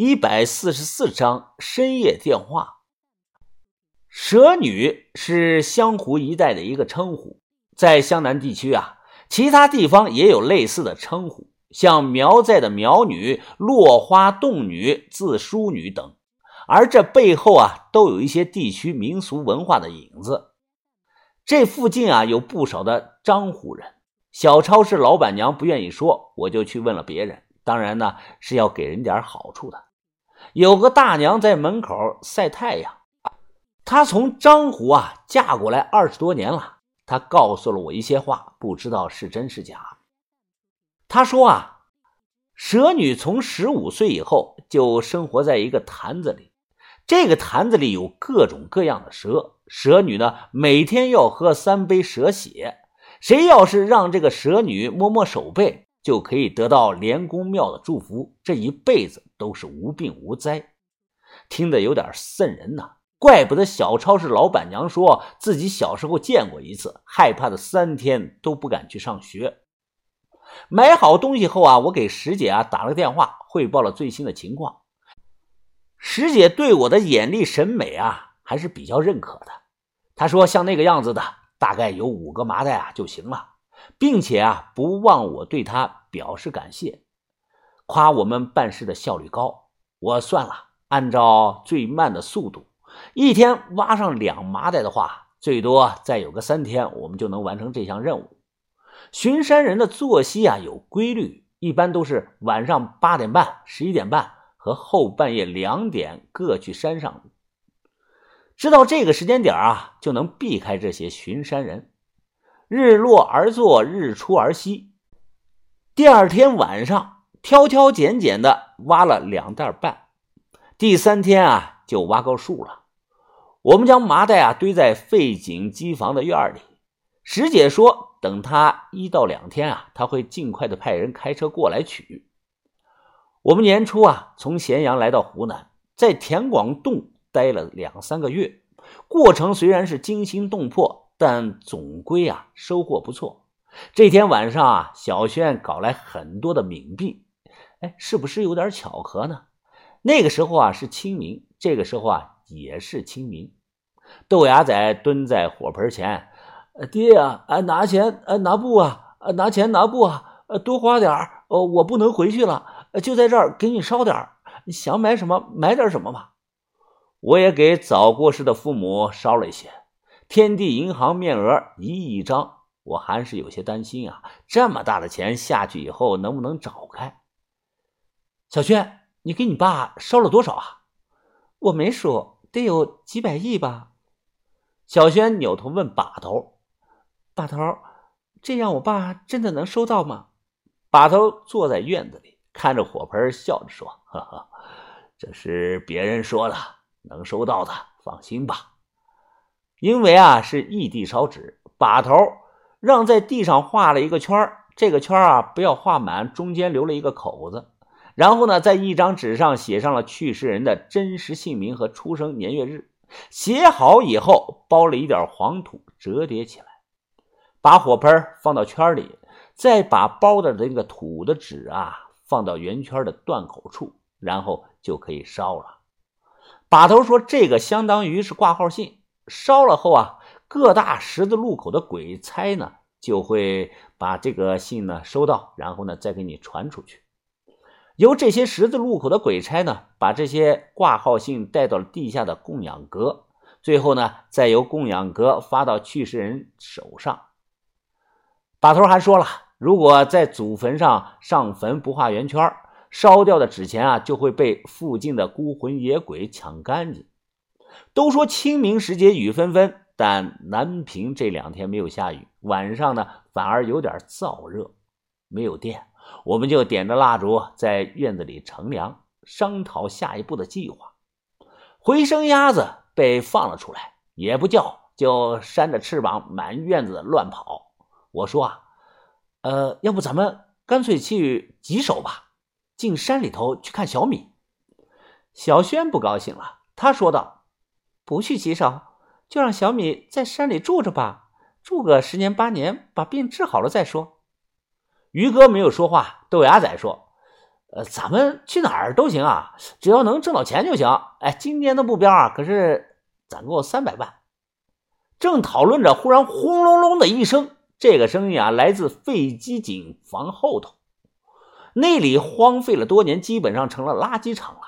一百四十四章深夜电话。蛇女是湘湖一带的一个称呼，在湘南地区啊，其他地方也有类似的称呼，像苗寨的苗女、落花洞女、自梳女等。而这背后啊，都有一些地区民俗文化的影子。这附近啊，有不少的张湖人。小超市老板娘不愿意说，我就去问了别人。当然呢，是要给人点好处的。有个大娘在门口晒太阳，她从张湖啊嫁过来二十多年了。她告诉了我一些话，不知道是真是假。她说啊，蛇女从十五岁以后就生活在一个坛子里，这个坛子里有各种各样的蛇。蛇女呢，每天要喝三杯蛇血。谁要是让这个蛇女摸摸手背。就可以得到连公庙的祝福，这一辈子都是无病无灾。听得有点瘆人呐，怪不得小超市老板娘说自己小时候见过一次，害怕的三天都不敢去上学。买好东西后啊，我给石姐啊打了个电话，汇报了最新的情况。石姐对我的眼力审美啊还是比较认可的，她说像那个样子的，大概有五个麻袋啊就行了。并且啊，不忘我对她表示感谢，夸我们办事的效率高。我算了，按照最慢的速度，一天挖上两麻袋的话，最多再有个三天，我们就能完成这项任务。巡山人的作息啊有规律，一般都是晚上八点半、十一点半和后半夜两点各去山上，知道这个时间点啊，就能避开这些巡山人。日落而作，日出而息。第二天晚上，挑挑拣拣的挖了两袋半。第三天啊，就挖够数了。我们将麻袋啊堆在废井机房的院里。石姐说，等他一到两天啊，他会尽快的派人开车过来取。我们年初啊，从咸阳来到湖南，在田广洞待了两三个月。过程虽然是惊心动魄。但总归啊，收获不错。这天晚上啊，小轩搞来很多的冥币，哎，是不是有点巧合呢？那个时候啊是清明，这个时候啊也是清明。豆芽仔蹲在火盆前，爹呀，啊拿钱，啊拿布啊，啊拿钱拿布啊，多花点儿，哦我不能回去了，就在这儿给你烧点儿，想买什么买点什么吧。我也给早过世的父母烧了一些。天地银行面额一亿张，我还是有些担心啊！这么大的钱下去以后，能不能找开？小轩，你给你爸烧了多少啊？我没数，得有几百亿吧。小轩扭头问把头：“把头，这样我爸真的能收到吗？”把头坐在院子里，看着火盆，笑着说：“呵呵，这是别人说的，能收到的，放心吧。”因为啊是异地烧纸，把头让在地上画了一个圈这个圈啊不要画满，中间留了一个口子。然后呢，在一张纸上写上了去世人的真实姓名和出生年月日。写好以后，包了一点黄土，折叠起来，把火盆放到圈里，再把包的那个土的纸啊放到圆圈的断口处，然后就可以烧了。把头说：“这个相当于是挂号信。”烧了后啊，各大十字路口的鬼差呢，就会把这个信呢收到，然后呢再给你传出去。由这些十字路口的鬼差呢，把这些挂号信带到了地下的供养阁，最后呢再由供养阁发到去世人手上。把头还说了，如果在祖坟上上坟不画圆圈，烧掉的纸钱啊就会被附近的孤魂野鬼抢干净。都说清明时节雨纷纷，但南平这两天没有下雨，晚上呢反而有点燥热。没有电，我们就点着蜡烛在院子里乘凉，商讨下一步的计划。回声鸭子被放了出来，也不叫，就扇着翅膀满院子乱跑。我说啊，呃，要不咱们干脆去棘手吧，进山里头去看小米。小轩不高兴了，他说道。不去棘手，就让小米在山里住着吧，住个十年八年，把病治好了再说。于哥没有说话。豆芽仔说：“呃，咱们去哪儿都行啊，只要能挣到钱就行。哎，今年的目标啊，可是攒够三百万。正讨论着，忽然轰隆隆的一声，这个声音啊，来自废机井房后头。那里荒废了多年，基本上成了垃圾场了。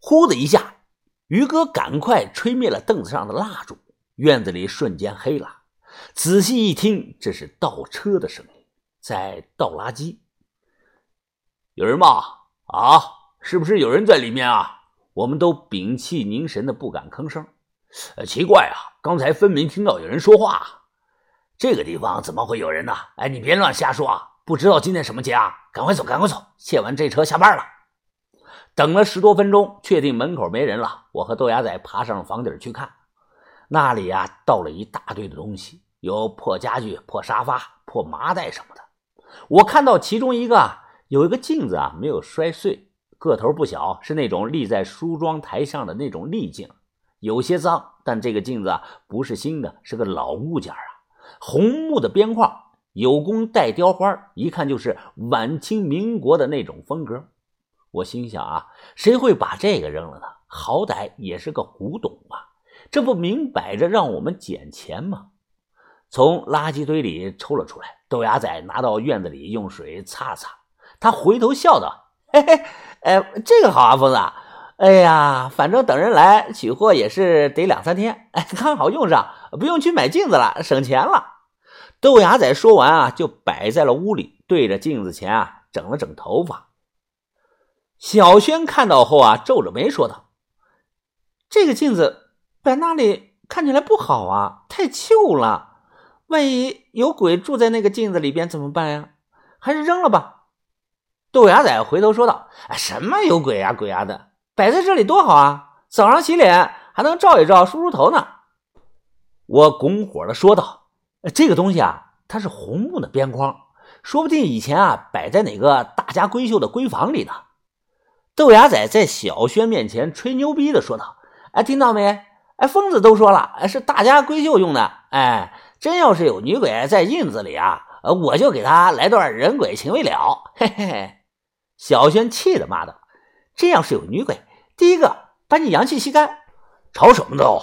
呼的一下，于哥赶快吹灭了凳子上的蜡烛，院子里瞬间黑了。仔细一听，这是倒车的声音，在倒垃圾。有人吗？啊，是不是有人在里面啊？我们都屏气凝神的，不敢吭声。呃，奇怪啊，刚才分明听到有人说话。这个地方怎么会有人呢？哎，你别乱瞎说啊！不知道今天什么节啊？赶快走，赶快走！卸完这车下班了。等了十多分钟，确定门口没人了，我和豆芽仔爬上房顶去看。那里啊，倒了一大堆的东西，有破家具、破沙发、破麻袋什么的。我看到其中一个。有一个镜子啊，没有摔碎，个头不小，是那种立在梳妆台上的那种立镜，有些脏，但这个镜子啊不是新的，是个老物件啊，红木的边框，有工带雕花，一看就是晚清民国的那种风格。我心想啊，谁会把这个扔了呢？好歹也是个古董啊，这不明摆着让我们捡钱吗？从垃圾堆里抽了出来，豆芽仔拿到院子里用水擦擦。他回头笑道：“嘿嘿，哎，这个好啊，疯子。哎呀，反正等人来取货也是得两三天，哎，刚好用上，不用去买镜子了，省钱了。”豆芽仔说完啊，就摆在了屋里，对着镜子前啊整了整头发。小轩看到后啊，皱着眉说道：“这个镜子摆那里看起来不好啊，太旧了，万一有鬼住在那个镜子里边怎么办呀？还是扔了吧。”豆芽仔回头说道：“哎，什么有鬼呀鬼呀的，摆在这里多好啊！早上洗脸还能照一照，梳梳头呢。”我拱火的说道：“这个东西啊，它是红木的边框，说不定以前啊摆在哪个大家闺秀的闺房里呢。”豆芽仔在小轩面前吹牛逼的说道：“哎，听到没？哎，疯子都说了，哎是大家闺秀用的。哎，真要是有女鬼在镜子里啊，我就给他来段人鬼情未了。”嘿嘿嘿。小轩气的骂道：“真要是有女鬼，第一个把你阳气吸干！吵什么都！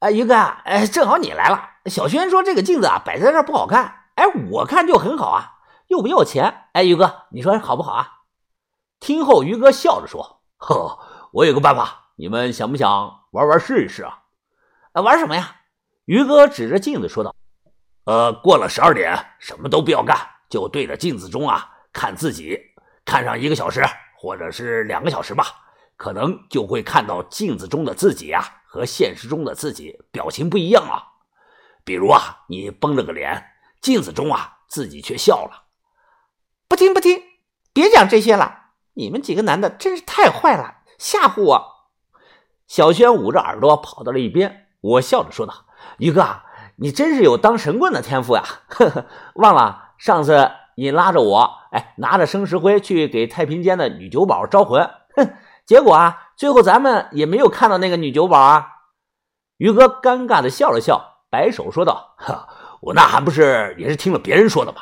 哎，于哥，哎，正好你来了。小轩说这个镜子啊摆在这不好看，哎，我看就很好啊，又不要钱。哎，于哥，你说好不好啊？”听后，于哥笑着说：“呵，我有个办法，你们想不想玩玩试一试啊？玩什么呀？”于哥指着镜子说道：“呃，过了十二点，什么都不要干，就对着镜子中啊。”看自己，看上一个小时或者是两个小时吧，可能就会看到镜子中的自己啊和现实中的自己表情不一样了。比如啊，你绷着个脸，镜子中啊自己却笑了。不听不听，别讲这些了，你们几个男的真是太坏了，吓唬我。小轩捂着耳朵跑到了一边，我笑着说道：“于哥，你真是有当神棍的天赋呀！呵呵，忘了上次。”你拉着我，哎，拿着生石灰去给太平间的女酒保招魂，哼！结果啊，最后咱们也没有看到那个女酒保啊。于哥尴尬的笑了笑，摆手说道：“哈，我那还不是也是听了别人说的吗？”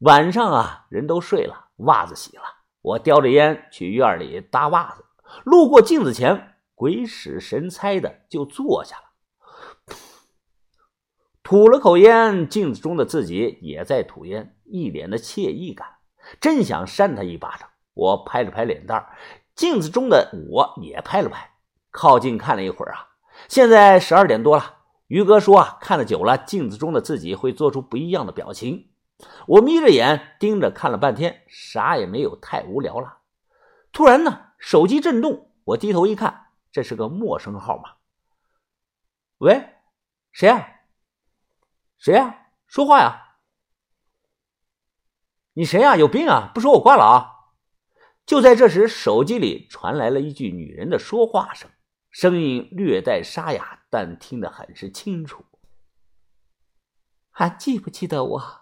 晚上啊，人都睡了，袜子洗了，我叼着烟去院里搭袜子，路过镜子前，鬼使神差的就坐下了。吐了口烟，镜子中的自己也在吐烟，一脸的惬意感，真想扇他一巴掌。我拍了拍脸蛋镜子中的我也拍了拍，靠近看了一会儿啊。现在十二点多了，于哥说啊，看的久了，镜子中的自己会做出不一样的表情。我眯着眼盯着看了半天，啥也没有，太无聊了。突然呢，手机震动，我低头一看，这是个陌生号码。喂，谁啊？谁呀？说话呀！你谁呀？有病啊！不说我挂了啊！就在这时，手机里传来了一句女人的说话声，声音略带沙哑，但听得很是清楚。还记不记得我？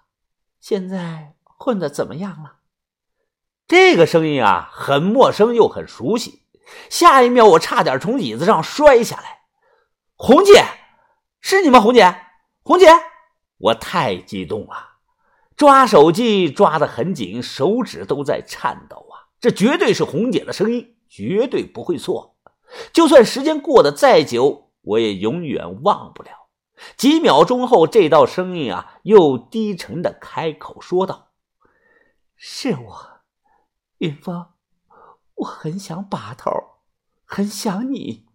现在混的怎么样了？这个声音啊，很陌生又很熟悉。下一秒，我差点从椅子上摔下来。红姐，是你吗？红姐，红姐！我太激动了，抓手机抓得很紧，手指都在颤抖啊！这绝对是红姐的声音，绝对不会错。就算时间过得再久，我也永远忘不了。几秒钟后，这道声音啊，又低沉的开口说道：“是我，云峰，我很想把头，很想你。”